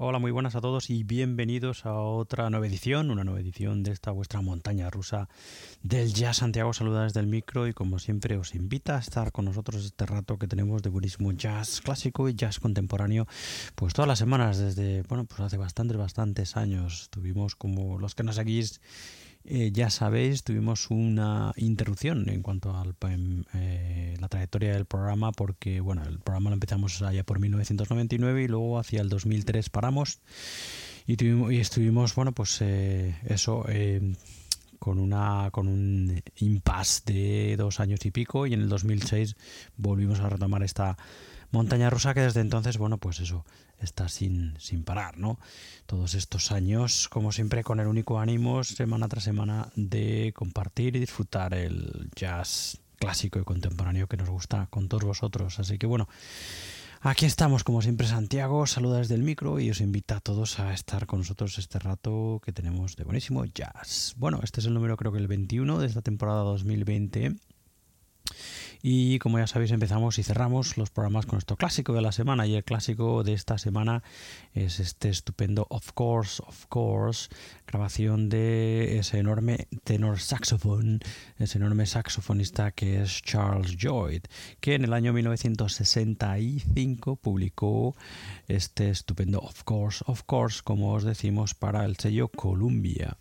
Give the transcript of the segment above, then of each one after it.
Hola, muy buenas a todos y bienvenidos a otra nueva edición, una nueva edición de esta vuestra montaña rusa del Jazz Santiago. Saluda desde el micro y como siempre os invita a estar con nosotros este rato que tenemos de buenísimo jazz clásico y jazz contemporáneo, pues todas las semanas desde, bueno, pues hace bastantes, bastantes años. Tuvimos como los que nos seguís eh, ya sabéis, tuvimos una interrupción en cuanto a eh, la trayectoria del programa porque, bueno, el programa lo empezamos allá por 1999 y luego hacia el 2003 paramos y, tuvimos, y estuvimos, bueno, pues eh, eso, con, una, con un impasse de dos años y pico y en el 2006 volvimos a retomar esta montaña rusa que desde entonces, bueno, pues eso, está sin, sin parar, ¿no? Todos estos años, como siempre, con el único ánimo, semana tras semana, de compartir y disfrutar el jazz clásico y contemporáneo que nos gusta con todos vosotros. Así que bueno, aquí estamos, como siempre, Santiago, saluda desde el micro y os invita a todos a estar con nosotros este rato que tenemos de buenísimo jazz. Bueno, este es el número creo que el 21 de esta temporada 2020 y como ya sabéis, empezamos y cerramos los programas con nuestro clásico de la semana. Y el clásico de esta semana es este estupendo Of Course, Of Course, grabación de ese enorme tenor saxofón, ese enorme saxofonista que es Charles Lloyd, que en el año 1965 publicó este estupendo Of Course, Of Course, como os decimos, para el sello Columbia.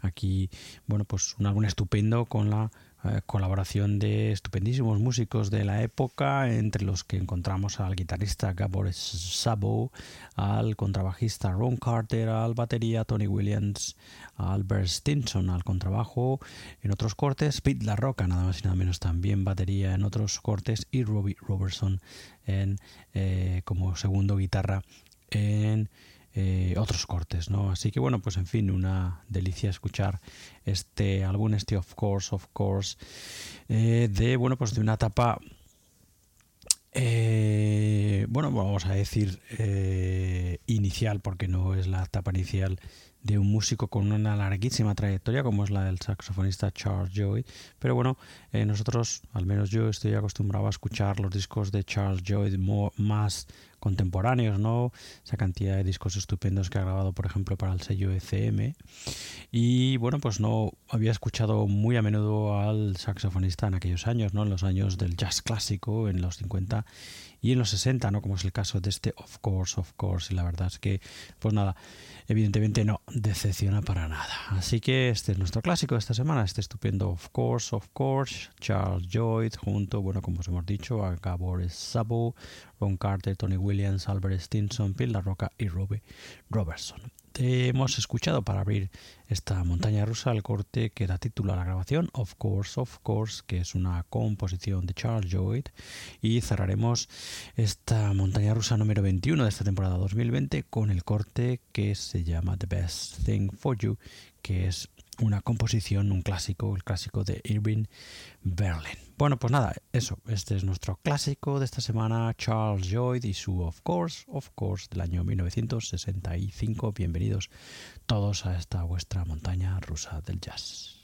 Aquí, bueno, pues un álbum estupendo con la eh, colaboración de estupendísimos músicos de la época, entre los que encontramos al guitarrista Gabor Sabo, al contrabajista Ron Carter, al batería Tony Williams, a Albert Stinson al contrabajo en otros cortes, Pete La Roca, nada más y nada menos también batería en otros cortes, y Robbie Robertson en, eh, como segundo guitarra en eh, otros cortes, ¿no? Así que bueno, pues en fin, una delicia escuchar este álbum, este Of Course, Of Course, eh, de, bueno, pues de una etapa, eh, bueno, vamos a decir inicial, porque no es la etapa inicial de un músico con una larguísima trayectoria como es la del saxofonista Charles Joy. Pero bueno, nosotros, al menos yo, estoy acostumbrado a escuchar los discos de Charles Joy más contemporáneos, ¿no? Esa cantidad de discos estupendos que ha grabado, por ejemplo, para el sello ECM. Y bueno, pues no había escuchado muy a menudo al saxofonista en aquellos años, ¿no? En los años del jazz clásico, en los 50 y en los 60, ¿no? Como es el caso de este Of Course, Of Course. Y la verdad es que, pues nada, evidentemente no decepciona para nada. Así que este es nuestro clásico de esta semana, este estupendo Of Course, Of Course, Charles Lloyd, junto, bueno, como os hemos dicho, a Gabor Sabo, Ron Carter, Tony Williams, Albert Stinson, La Roca y Robbie Robertson. Hemos escuchado para abrir esta montaña rusa el corte que da título a la grabación, Of Course, Of Course, que es una composición de Charles Lloyd. Y cerraremos esta montaña rusa número 21 de esta temporada 2020 con el corte que se llama The Best Thing for You, que es una composición, un clásico, el clásico de Irving Berlin. Bueno, pues nada, eso, este es nuestro clásico de esta semana, Charles Lloyd y su Of Course, Of Course del año 1965. Bienvenidos todos a esta vuestra montaña rusa del jazz.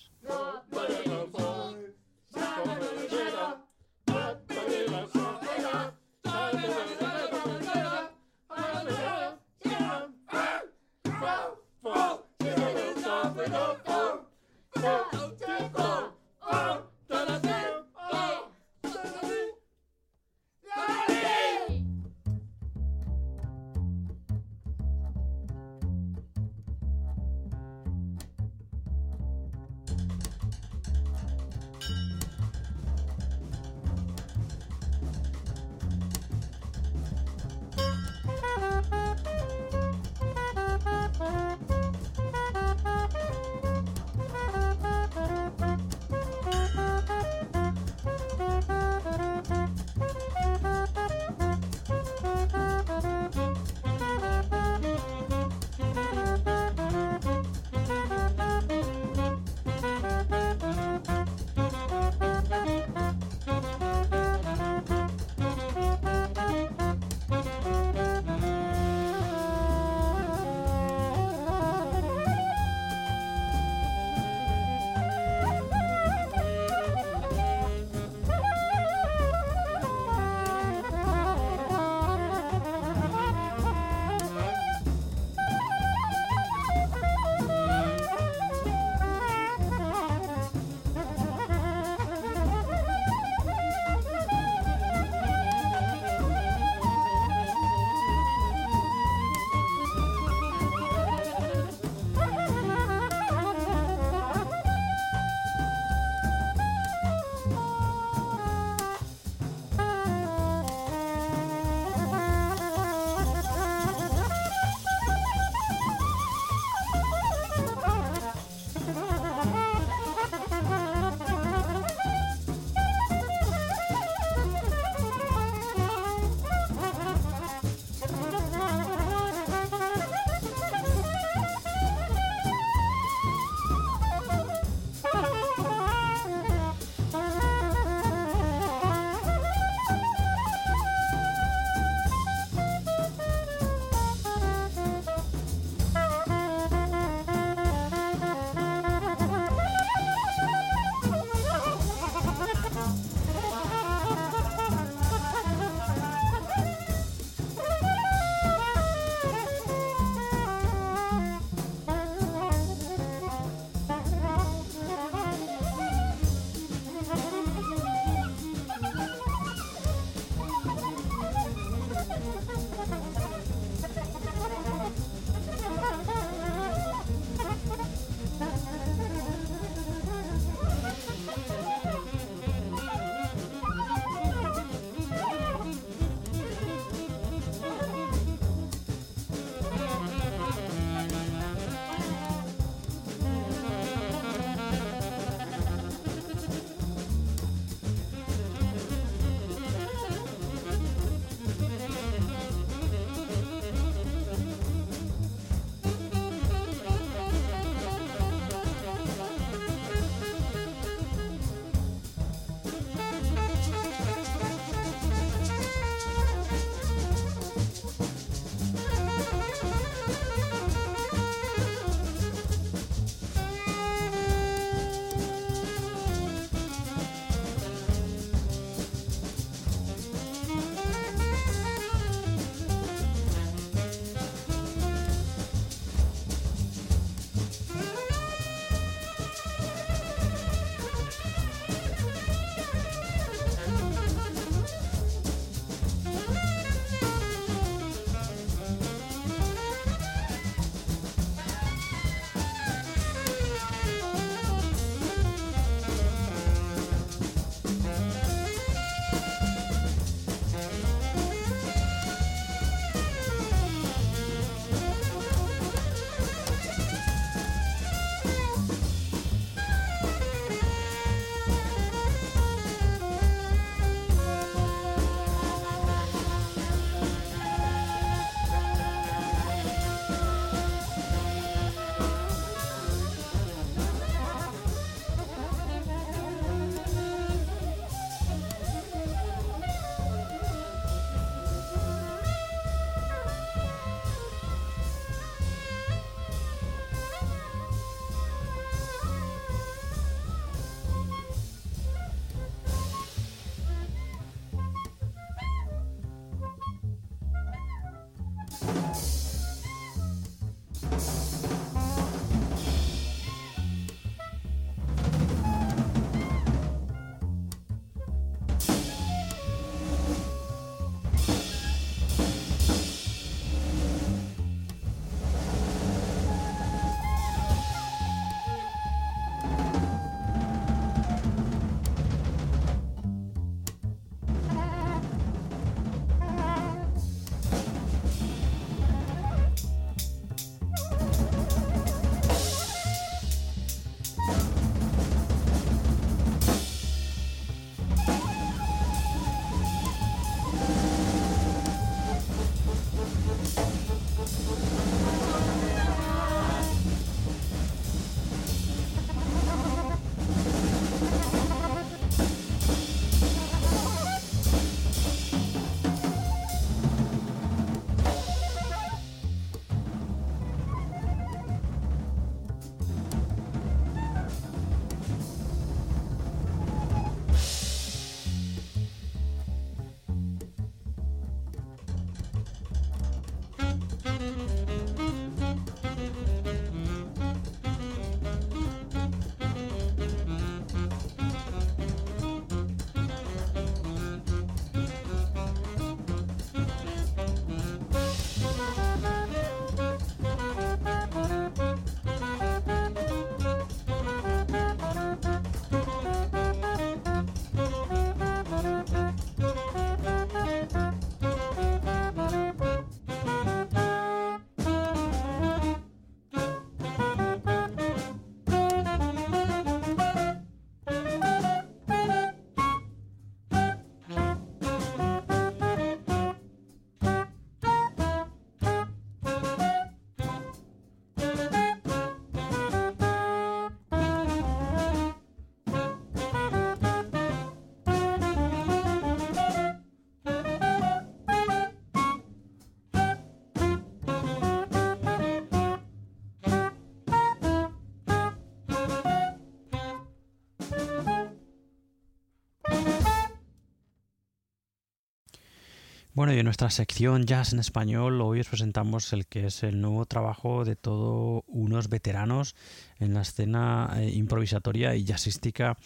Bueno, y en nuestra sección Jazz en Español hoy os presentamos el que es el nuevo trabajo de todos unos veteranos en la escena eh, improvisatoria y jazzística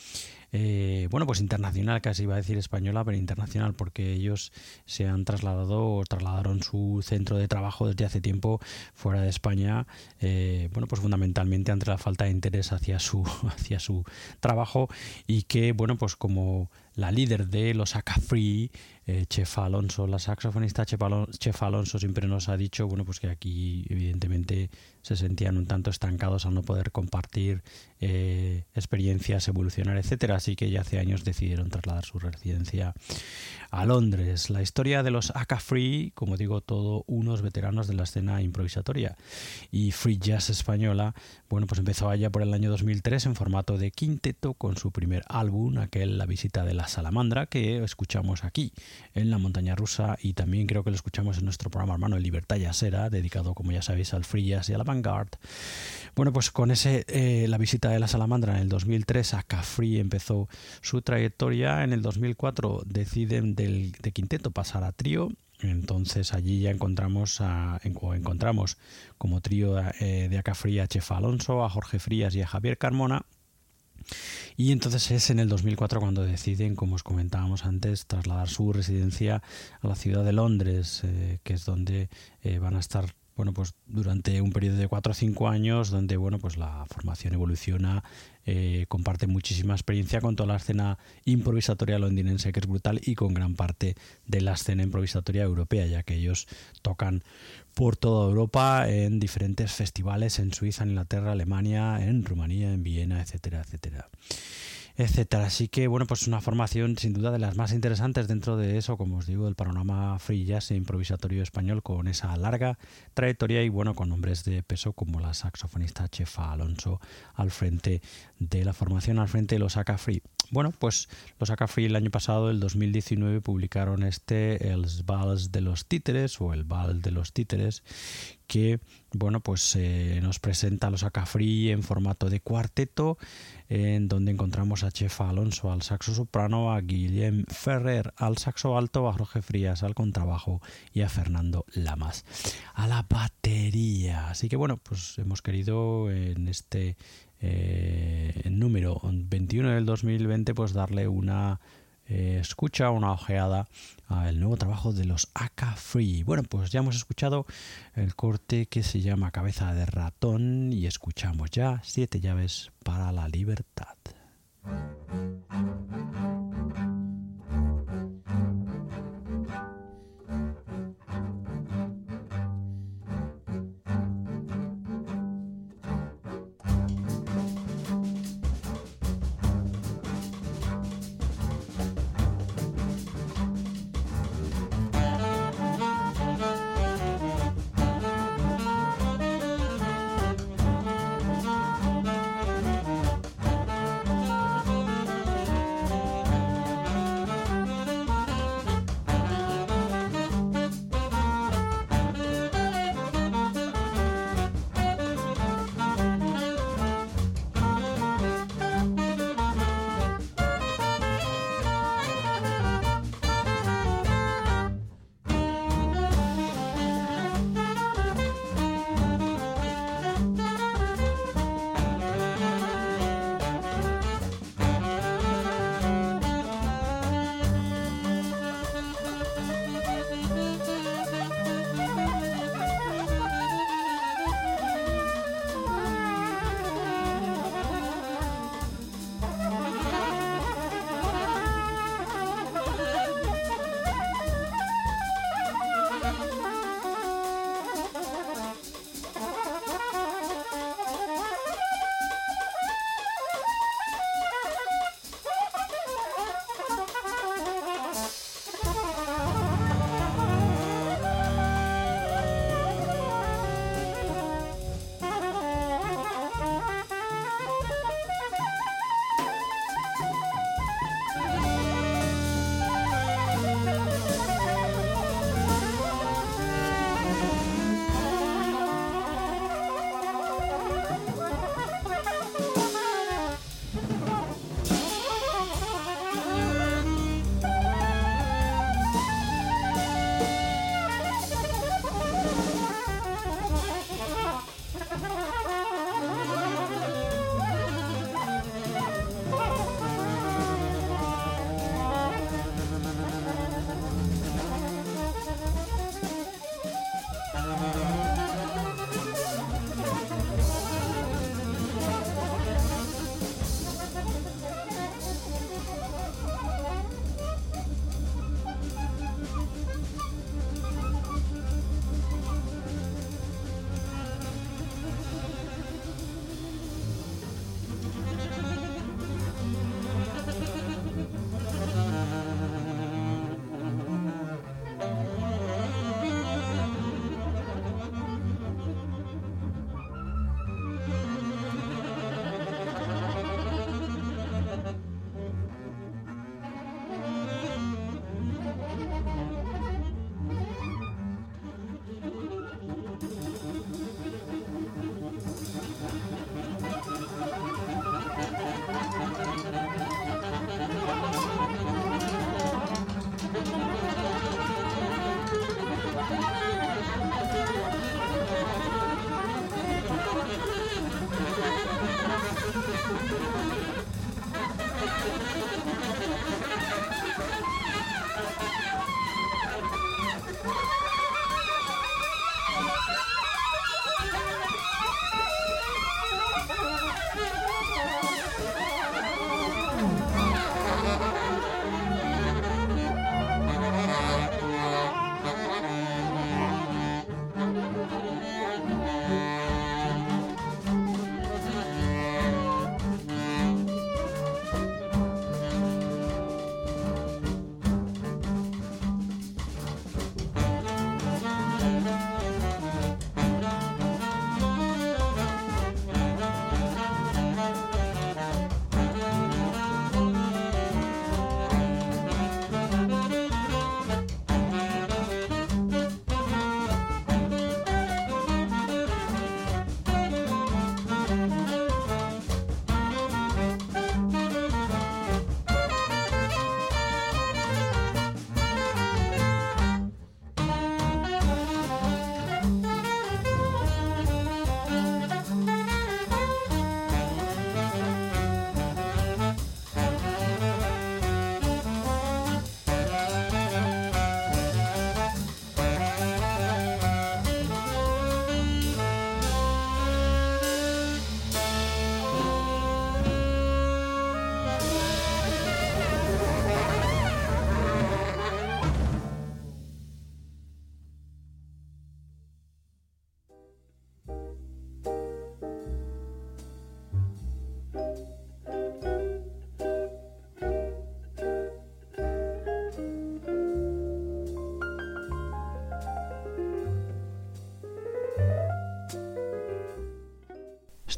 eh, bueno, pues internacional, casi iba a decir española, pero internacional, porque ellos se han trasladado o trasladaron su centro de trabajo desde hace tiempo fuera de España, eh, bueno, pues fundamentalmente ante la falta de interés hacia su, hacia su trabajo y que, bueno, pues como la líder de los Aka Free, eh, Chef Alonso, la saxofonista Chef Alonso, siempre nos ha dicho, bueno, pues que aquí evidentemente se sentían un tanto estancados al no poder compartir eh, experiencias, evolucionar, etcétera. Así que ya hace años decidieron trasladar su residencia a Londres. La historia de los Aka Free, como digo, todo unos veteranos de la escena improvisatoria y free jazz española, bueno, pues empezó allá por el año 2003 en formato de quinteto con su primer álbum, aquel La visita de la salamandra, que escuchamos aquí en la montaña rusa y también creo que lo escuchamos en nuestro programa hermano El Libertad Jazzera, dedicado, como ya sabéis, al jazz y a la vanguard. Bueno, pues con ese eh, La visita de la salamandra en el 2003, Aka Free empezó su trayectoria. En el 2004 deciden del, de quinteto pasar a trío. Entonces allí ya encontramos a, encontramos como trío eh, de Acafría a Chef Alonso, a Jorge Frías y a Javier Carmona. Y entonces es en el 2004 cuando deciden, como os comentábamos antes, trasladar su residencia a la ciudad de Londres, eh, que es donde eh, van a estar bueno, pues durante un periodo de 4 o 5 años donde bueno, pues la formación evoluciona, eh, comparte muchísima experiencia con toda la escena improvisatoria londinense que es brutal y con gran parte de la escena improvisatoria europea, ya que ellos tocan por toda Europa en diferentes festivales en Suiza, en Inglaterra, Alemania, en Rumanía, en Viena, etcétera, etcétera etcétera. Así que, bueno, pues una formación sin duda de las más interesantes dentro de eso, como os digo, del panorama free jazz e improvisatorio español con esa larga trayectoria y, bueno, con nombres de peso como la saxofonista Chefa Alonso al frente de la formación, al frente de los Aka Free. Bueno, pues los Aka Free el año pasado, el 2019, publicaron este, el Vals de los Títeres o el Vals de los Títeres, que bueno pues eh, nos presenta los Acafree en formato de cuarteto en donde encontramos a Chefa Alonso al saxo soprano, a Guillem Ferrer al saxo alto, a Jorge Frías al contrabajo y a Fernando Lamas a la batería. Así que bueno, pues hemos querido en este eh, número 21 del 2020 pues darle una eh, escucha, una ojeada al nuevo trabajo de los AK Free. Bueno, pues ya hemos escuchado el corte que se llama Cabeza de Ratón y escuchamos ya Siete llaves para la libertad.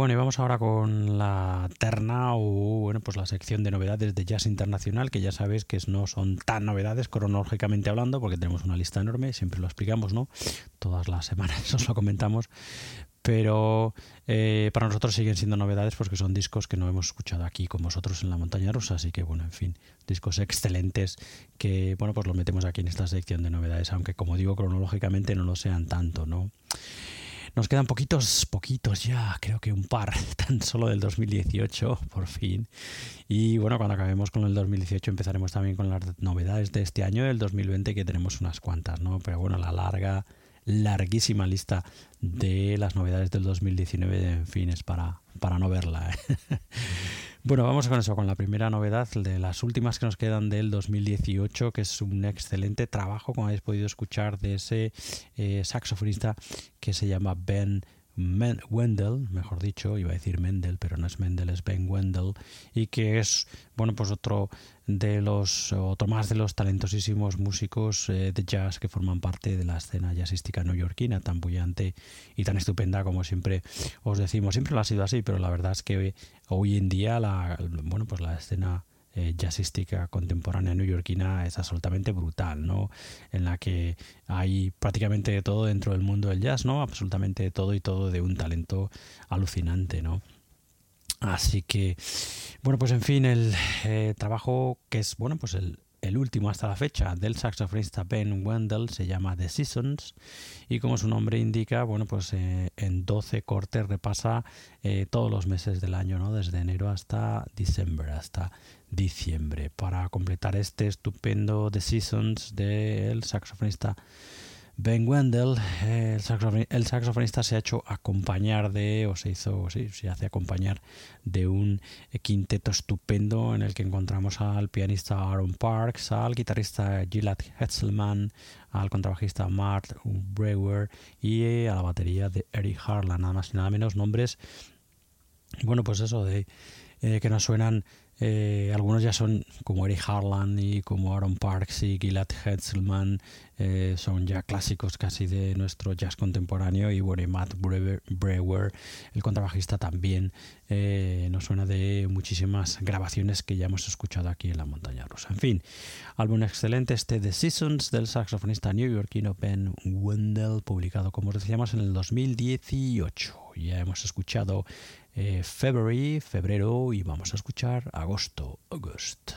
Bueno, y vamos ahora con la terna o bueno, pues la sección de novedades de jazz internacional, que ya sabéis que no son tan novedades cronológicamente hablando, porque tenemos una lista enorme, siempre lo explicamos, ¿no? Todas las semanas os lo comentamos, pero eh, para nosotros siguen siendo novedades porque son discos que no hemos escuchado aquí con vosotros en la montaña rusa, así que bueno, en fin, discos excelentes que bueno, pues los metemos aquí en esta sección de novedades, aunque como digo, cronológicamente no lo sean tanto, ¿no? Nos quedan poquitos, poquitos ya, creo que un par, tan solo del 2018, por fin. Y bueno, cuando acabemos con el 2018 empezaremos también con las novedades de este año, del 2020, que tenemos unas cuantas, ¿no? Pero bueno, la larga, larguísima lista de las novedades del 2019, en fin, es para, para no verla. ¿eh? Bueno, vamos con eso, con la primera novedad de las últimas que nos quedan del 2018, que es un excelente trabajo, como habéis podido escuchar, de ese eh, saxofonista que se llama Ben Wendell, mejor dicho, iba a decir Mendel, pero no es Mendel, es Ben Wendell, y que es, bueno, pues otro de los, otro más de los talentosísimos músicos eh, de jazz que forman parte de la escena jazzística neoyorquina, tan bullante y tan estupenda como siempre os decimos. Siempre lo ha sido así, pero la verdad es que hoy en día la, bueno, pues la escena eh, jazzística contemporánea neoyorquina es absolutamente brutal, ¿no? En la que hay prácticamente todo dentro del mundo del jazz, ¿no? Absolutamente todo y todo de un talento alucinante, ¿no? Así que, bueno, pues en fin, el eh, trabajo que es, bueno, pues el, el último hasta la fecha del saxofonista Ben Wendell se llama The Seasons y como su nombre indica, bueno, pues eh, en 12 cortes repasa eh, todos los meses del año, ¿no? Desde enero hasta diciembre, hasta diciembre, para completar este estupendo The Seasons del saxofonista Ben Wendell, el, saxofonista, se ha hecho acompañar de, o se hizo, sí, se hace acompañar de un quinteto estupendo en el que encontramos al pianista Aaron Parks, al guitarrista Gilad Hetzelman, al contrabajista Mart Brewer y a la batería de Eric Harlan, nada más y nada menos nombres, bueno, pues eso de eh, que nos suenan eh, algunos ya son como Eric Harlan y como Aaron Parks y Gilad Hetzelman, eh, son ya clásicos casi de nuestro jazz contemporáneo. Y bueno, Matt Brewer, el contrabajista, también eh, nos suena de muchísimas grabaciones que ya hemos escuchado aquí en la montaña rusa. En fin, álbum excelente este The Seasons del saxofonista newyorkino Ben Wendell, publicado como decíamos en el 2018. Ya hemos escuchado eh, February, febrero, y vamos a escuchar agosto, August.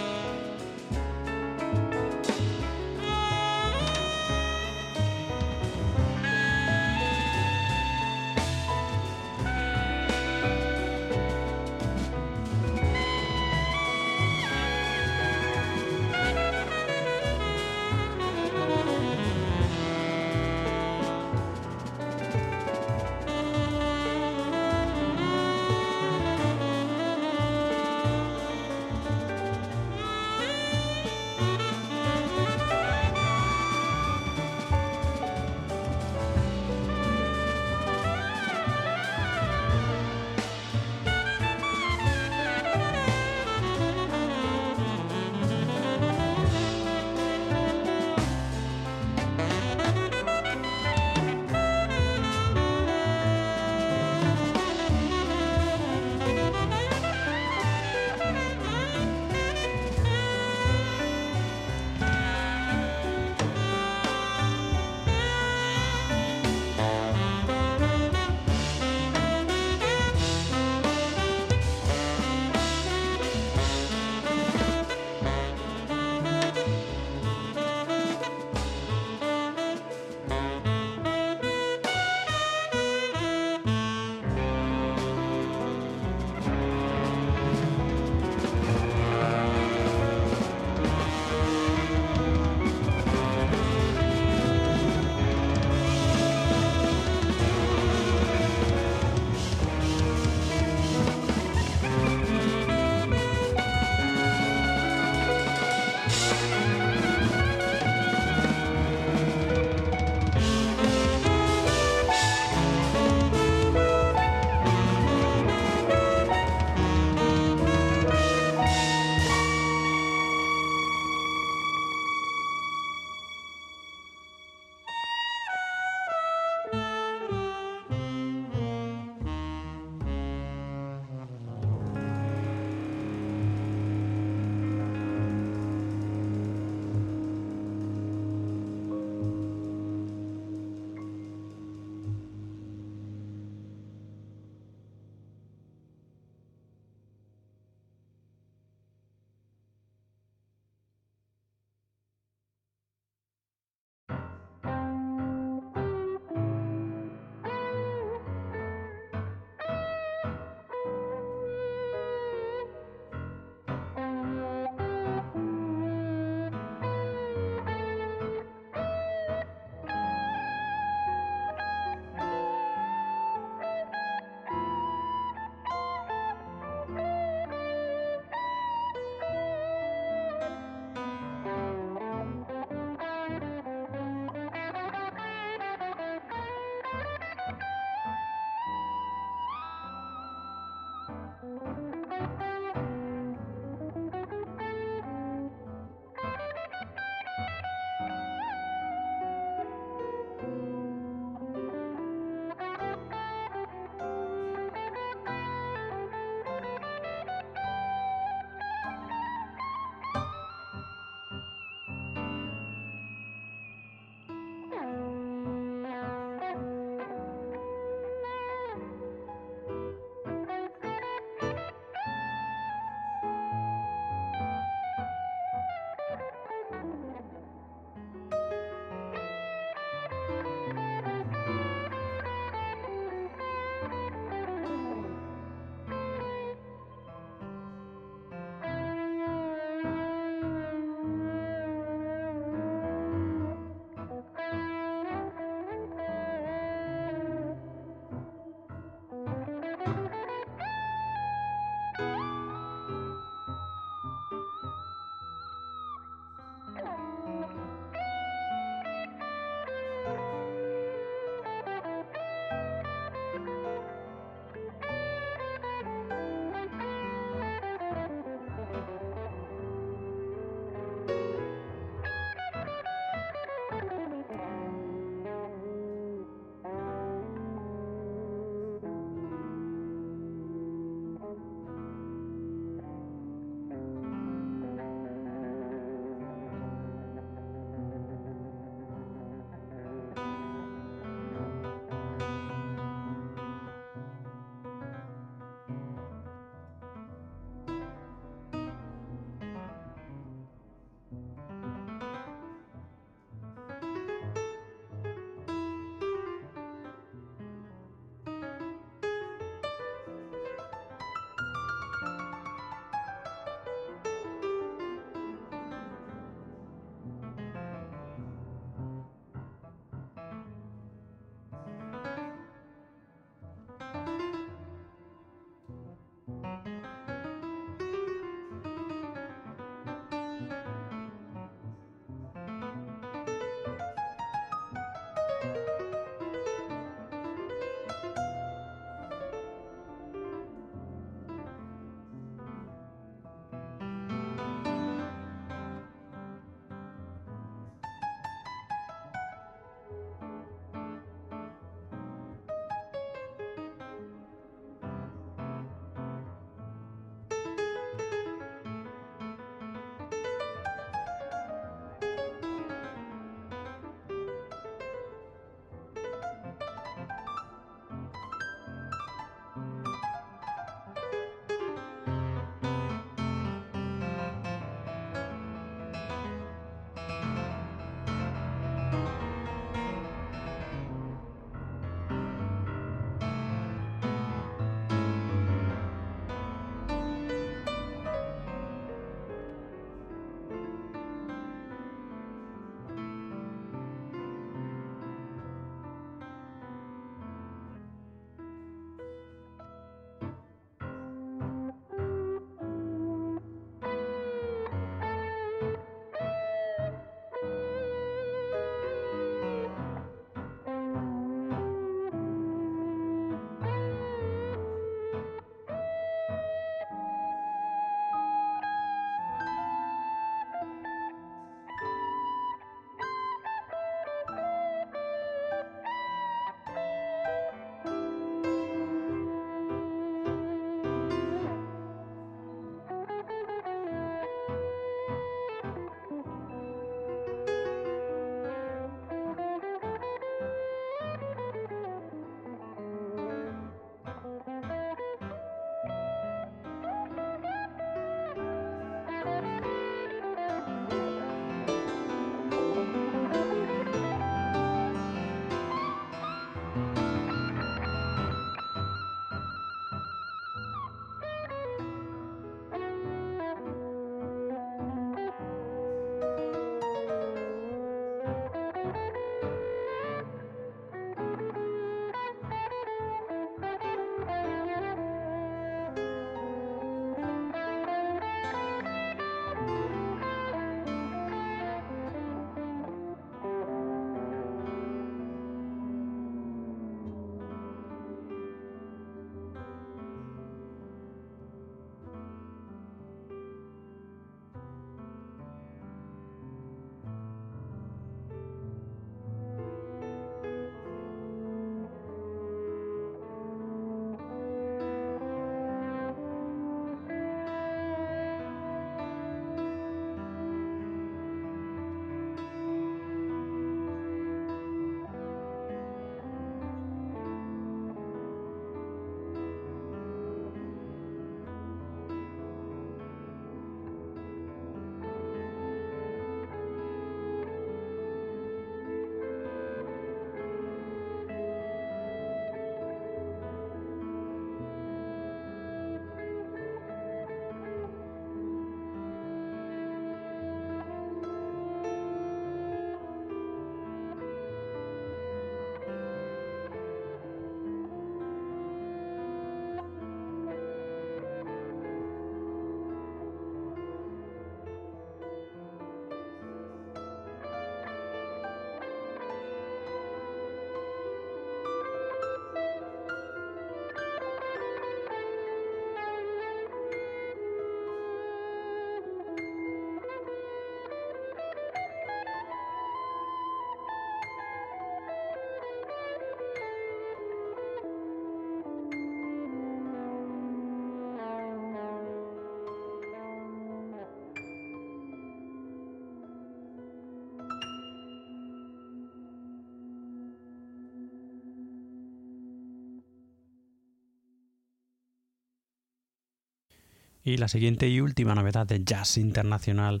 Y la siguiente y última novedad de Jazz Internacional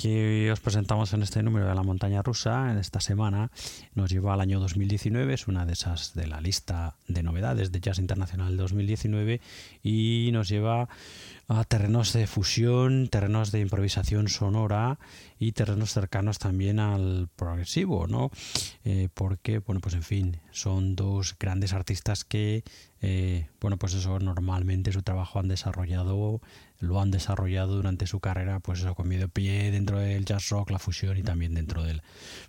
que os presentamos en este número de la montaña rusa en esta semana nos lleva al año 2019, es una de esas de la lista de novedades de Jazz Internacional 2019 y nos lleva a terrenos de fusión, terrenos de improvisación sonora y terrenos cercanos también al progresivo, ¿no? Eh, porque, bueno, pues en fin, son dos grandes artistas que, eh, bueno, pues eso, normalmente su trabajo han desarrollado lo han desarrollado durante su carrera, pues eso, con medio pie dentro del jazz rock, la fusión y también dentro del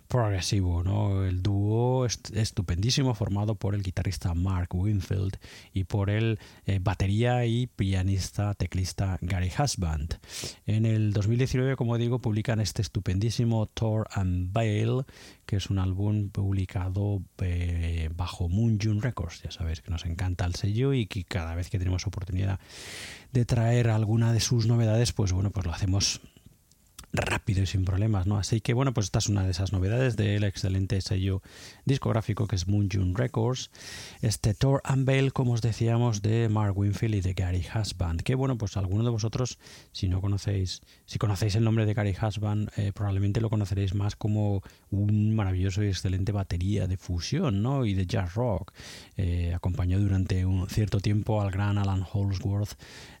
progresivo, ¿no? El dúo estupendísimo formado por el guitarrista Mark Winfield y por el eh, batería y pianista teclista Gary Husband. En el 2019, como digo, publican este estupendísimo Thor and Bale, que es un álbum publicado eh, bajo Moon June Records. Ya sabéis que nos encanta el sello y que cada vez que tenemos oportunidad de traer alguna de sus novedades, pues bueno, pues lo hacemos rápido y sin problemas, ¿no? Así que bueno, pues esta es una de esas novedades del excelente sello discográfico que es Moon June Records. Este Tour Unveil, como os decíamos, de Mark Winfield y de Gary Husband. Que bueno, pues alguno de vosotros, si no conocéis, si conocéis el nombre de Gary Husband, eh, probablemente lo conoceréis más como un maravilloso y excelente batería de fusión, ¿no? Y de jazz rock. Eh, acompañó durante un cierto tiempo al gran Alan Holsworth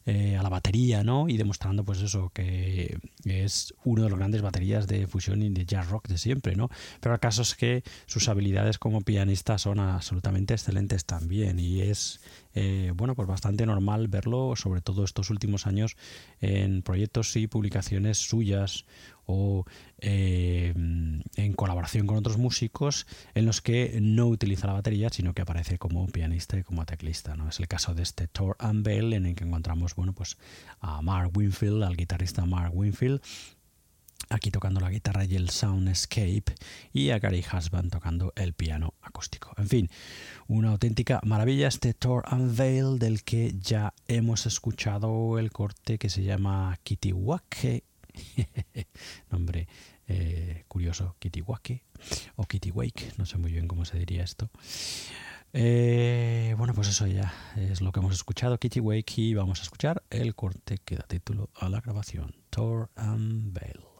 eh, a la batería, ¿no? Y demostrando, pues eso, que es uno de los grandes baterías de fusión y de jazz rock de siempre, ¿no? Pero el caso es que sus habilidades como pianista son absolutamente excelentes también y es, eh, bueno, pues bastante normal verlo, sobre todo estos últimos años, en proyectos y publicaciones suyas o eh, en colaboración con otros músicos en los que no utiliza la batería sino que aparece como pianista y como teclista ¿no? es el caso de este Thor Bell en el que encontramos bueno pues a Mark Winfield al guitarrista Mark Winfield aquí tocando la guitarra y el Soundscape y a Gary Husband tocando el piano acústico. En fin, una auténtica maravilla este Thor Unveil del que ya hemos escuchado el corte que se llama Kitiwake Nombre eh, curioso, Kitiwake o Wake no sé muy bien cómo se diría esto. Eh, bueno, pues eso ya es lo que hemos escuchado, Wake y vamos a escuchar el corte que da título a la grabación, Thor and Bale.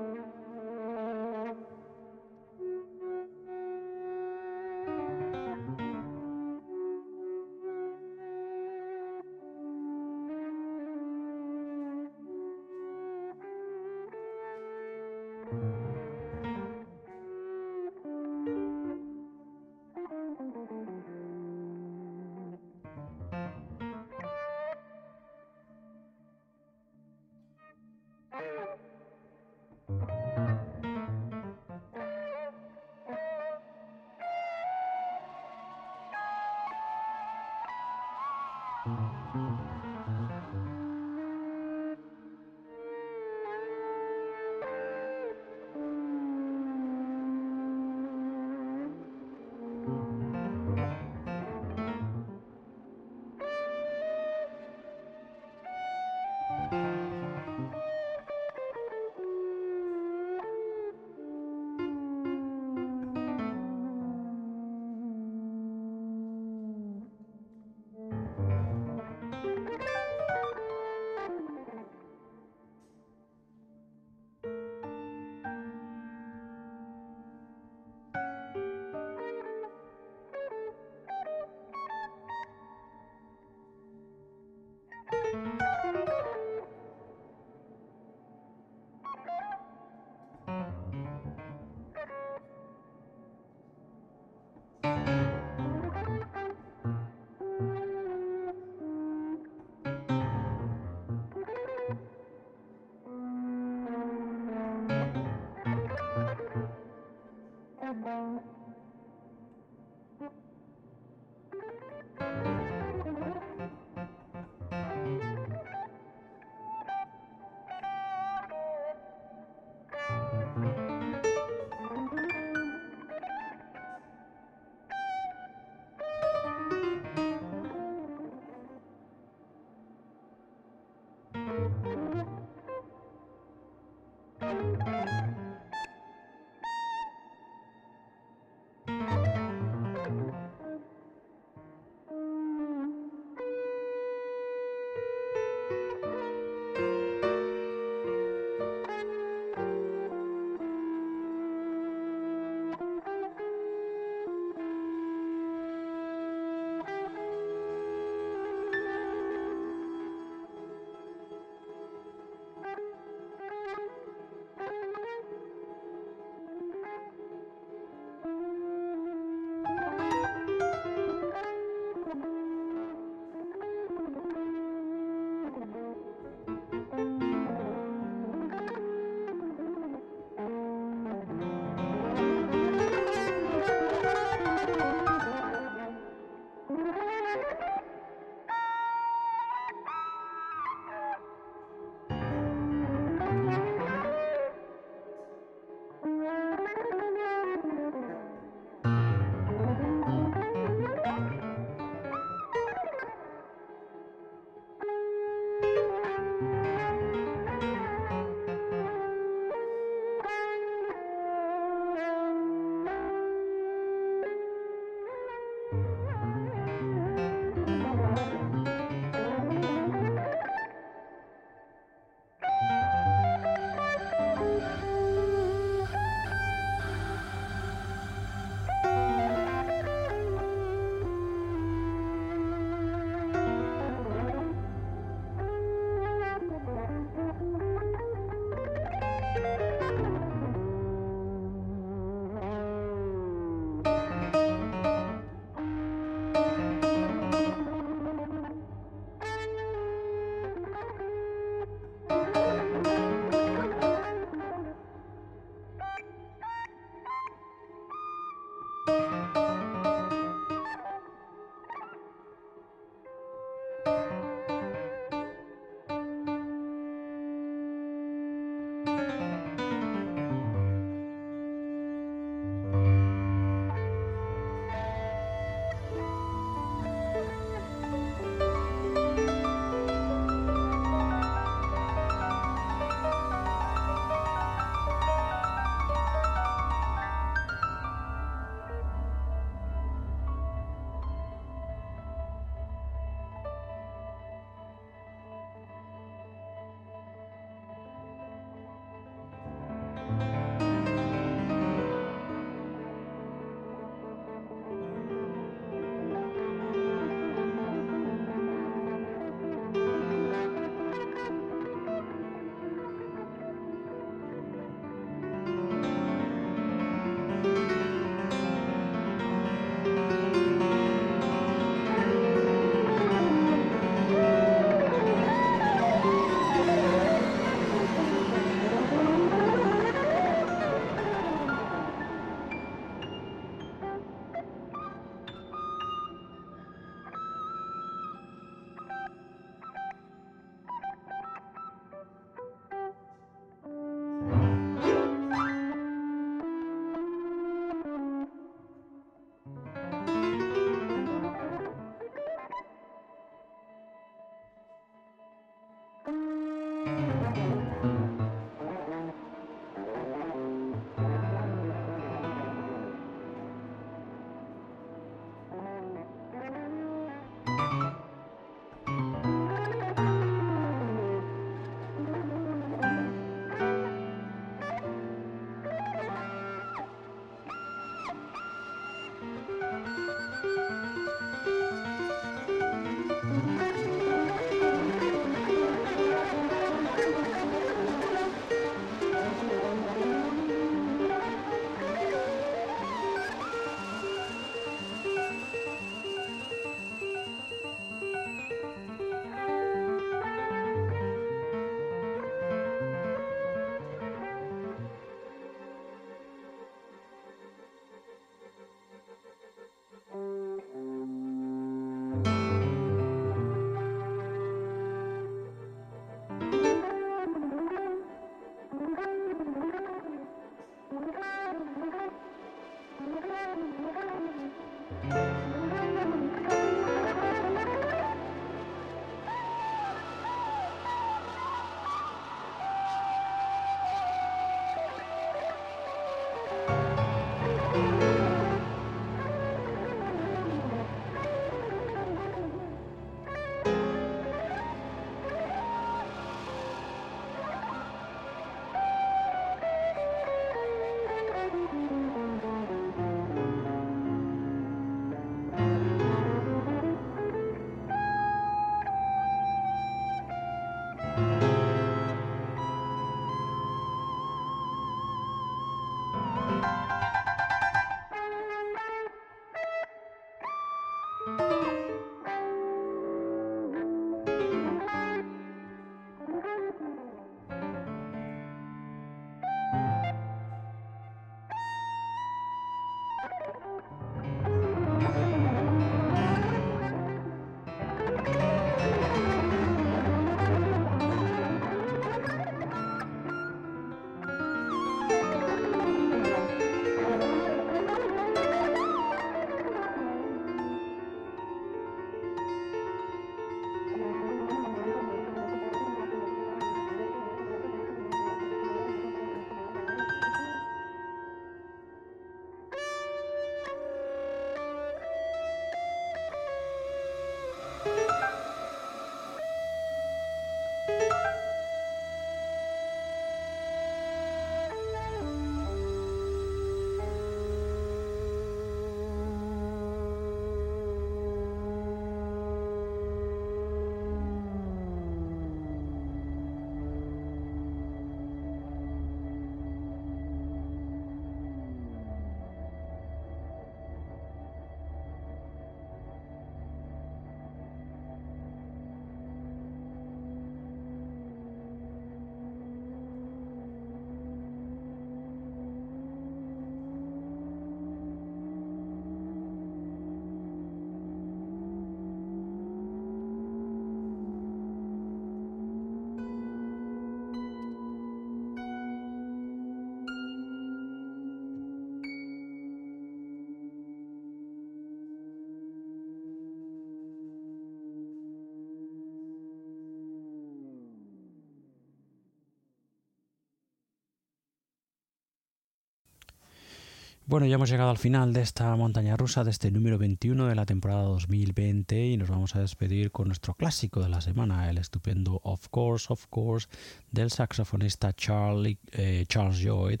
Bueno, ya hemos llegado al final de esta montaña rusa, de este número 21 de la temporada 2020 y nos vamos a despedir con nuestro clásico de la semana, el estupendo Of Course, Of Course del saxofonista Charlie, eh, Charles Lloyd,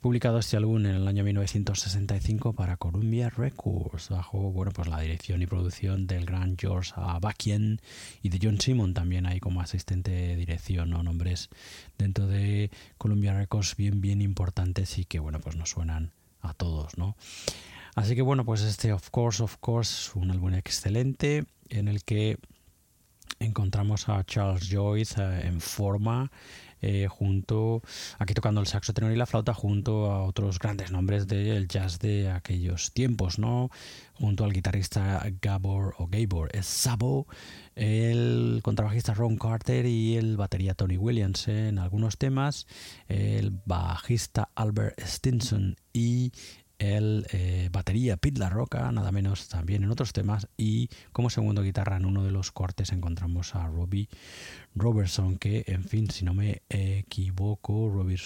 publicado este álbum en el año 1965 para Columbia Records, bajo bueno, pues la dirección y producción del gran George Abakian y de John Simon también ahí como asistente de dirección, ¿no? nombres dentro de Columbia Records bien, bien importantes y que bueno, pues nos suenan a todos, ¿no? Así que bueno, pues este Of Course, Of Course, un álbum excelente en el que encontramos a Charles Joyce eh, en forma, eh, junto, aquí tocando el saxo y la flauta, junto a otros grandes nombres del jazz de aquellos tiempos, ¿no? Junto al guitarrista Gabor o Gabor Sabo, el contrabajista Ron Carter y el batería Tony Williams en algunos temas, el bajista Albert Stinson y el eh, batería Pete La Roca, nada menos también en otros temas, y como segundo guitarra en uno de los cortes encontramos a Robbie Robertson, que en fin, si no me equivoco, Robbie,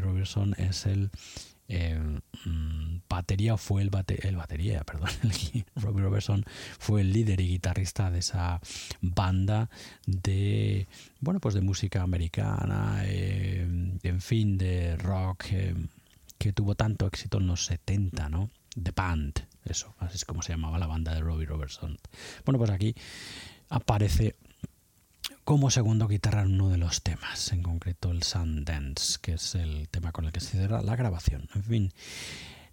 Robertson es el mm, batería fue el, el batería, perdón, Robbie Robertson fue el líder y guitarrista de esa banda de bueno pues de música americana, en fin, de rock que tuvo tanto éxito en los 70, ¿no? The Band, eso, así es como se llamaba la banda de Robbie Robertson. Bueno, pues aquí aparece como segundo guitarra en uno de los temas, en concreto el Sundance, que es el tema con el que se cierra la grabación. En fin,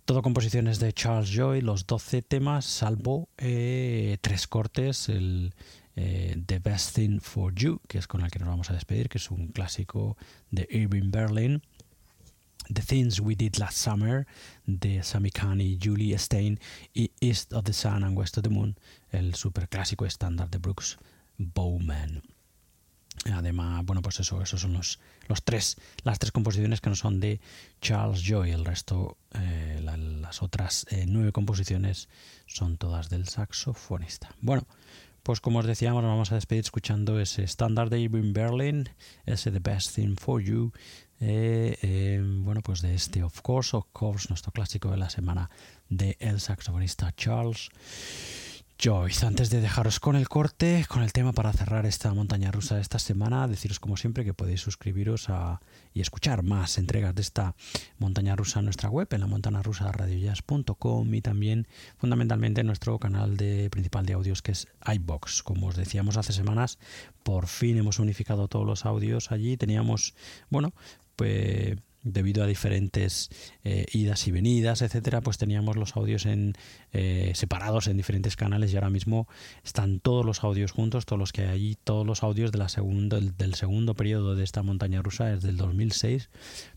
todo composiciones de Charles Joy, los 12 temas, salvo eh, tres cortes, el eh, The Best Thing for You, que es con el que nos vamos a despedir, que es un clásico de Irving Berlin The Things We Did Last Summer de Sammy Kani, Julie Stein y East of the Sun and West of the Moon, el superclásico estándar de Brooks Bowman. Además, bueno, pues eso, esos son los, los tres, las tres composiciones que no son de Charles Joy. El resto, eh, las otras eh, nueve composiciones son todas del saxofonista. Bueno, pues como os decíamos, nos vamos a despedir escuchando ese estándar de Irving Berlin, ese The Best Thing for You eh, eh, bueno, pues de este Of Course, Of Course, nuestro clásico de la semana de el saxofonista Charles Joyce. Antes de dejaros con el corte, con el tema para cerrar esta montaña rusa de esta semana, deciros como siempre que podéis suscribiros a, y escuchar más entregas de esta montaña rusa en nuestra web, en la montana rusa radiojazz.com y también fundamentalmente en nuestro canal de, principal de audios que es iBox. Como os decíamos hace semanas, por fin hemos unificado todos los audios allí. Teníamos, bueno, pues debido a diferentes eh, idas y venidas, etcétera, pues teníamos los audios en eh, separados en diferentes canales y ahora mismo están todos los audios juntos, todos los que hay allí, todos los audios de la segundo, del, segundo periodo de esta montaña rusa, desde el 2006,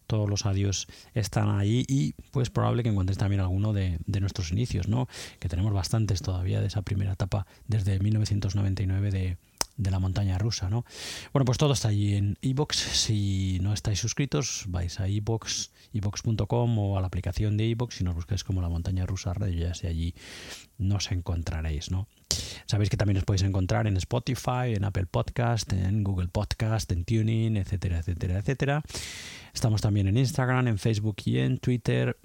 todos los audios están ahí y pues probable que encuentres también alguno de, de, nuestros inicios, ¿no? Que tenemos bastantes todavía de esa primera etapa desde 1999 de de la montaña rusa, ¿no? Bueno, pues todo está allí en iBox. Si no estáis suscritos, vais a iBox, iBox.com o a la aplicación de iBox y nos buscáis como la montaña rusa radio, ya sé, allí nos encontraréis, ¿no? Sabéis que también os podéis encontrar en Spotify, en Apple Podcast, en Google Podcast, en Tuning, etcétera, etcétera, etcétera. Estamos también en Instagram, en Facebook y en Twitter.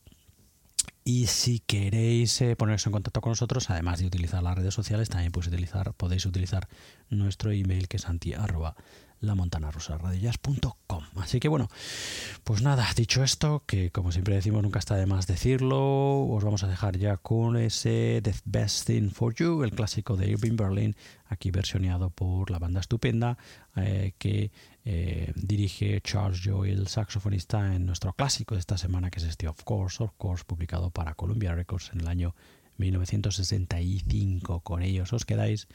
Y si queréis eh, poneros en contacto con nosotros, además de utilizar las redes sociales, también podéis utilizar, podéis utilizar nuestro email que es anti la montana Así que bueno, pues nada, dicho esto, que como siempre decimos, nunca está de más decirlo, os vamos a dejar ya con ese The Best Thing for You, el clásico de Irving Berlin, aquí versioneado por la banda estupenda eh, que eh, dirige Charles Joel, saxofonista, en nuestro clásico de esta semana, que es este Of Course, Of Course, publicado para Columbia Records en el año 1965. Con ellos os quedáis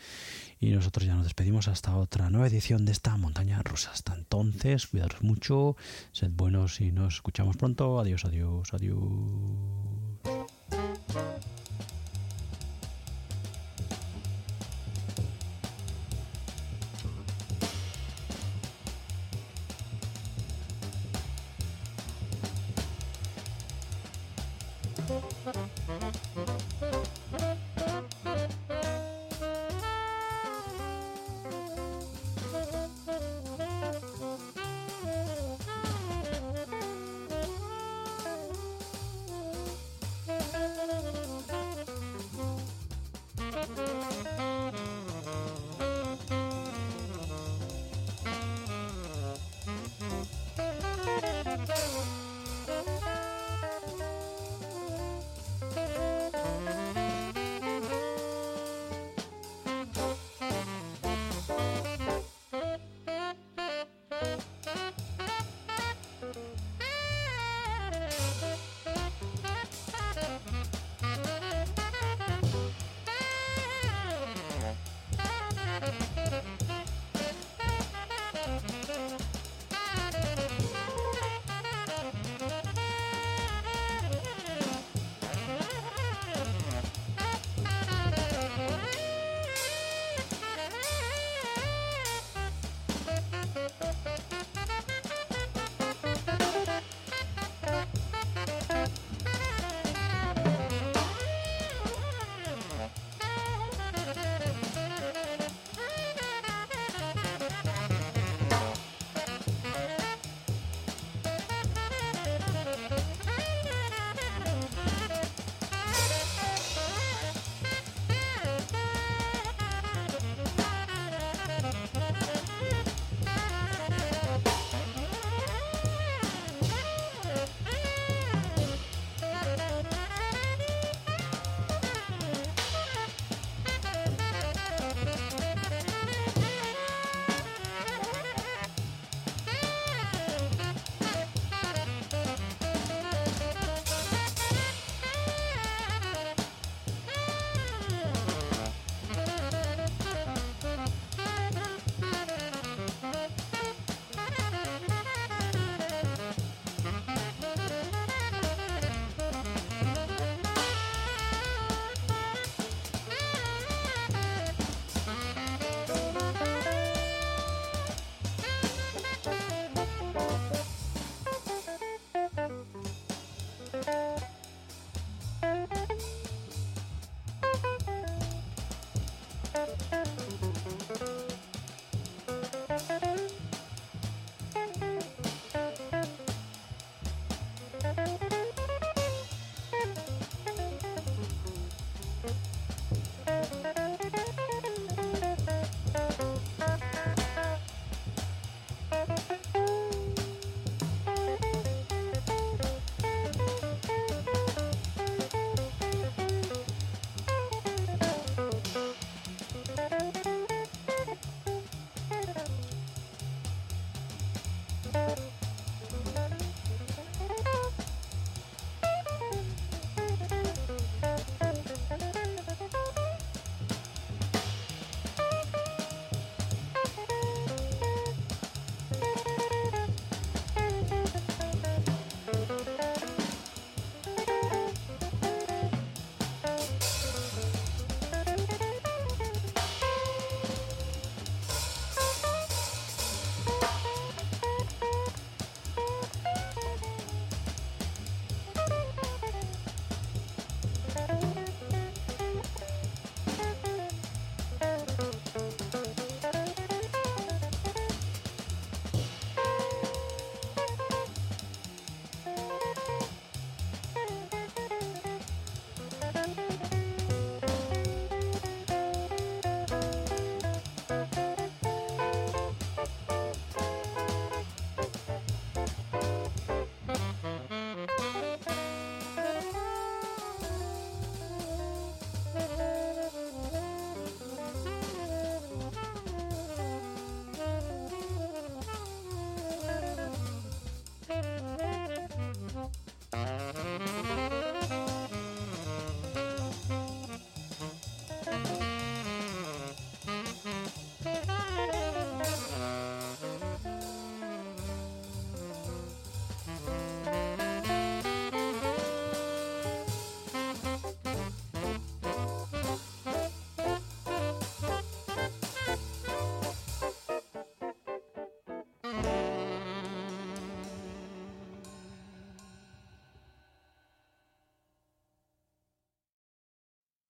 y nosotros ya nos despedimos hasta otra nueva edición de esta montaña rusa. Hasta entonces, cuidaros mucho, sed buenos y nos escuchamos pronto. Adiós, adiós, adiós.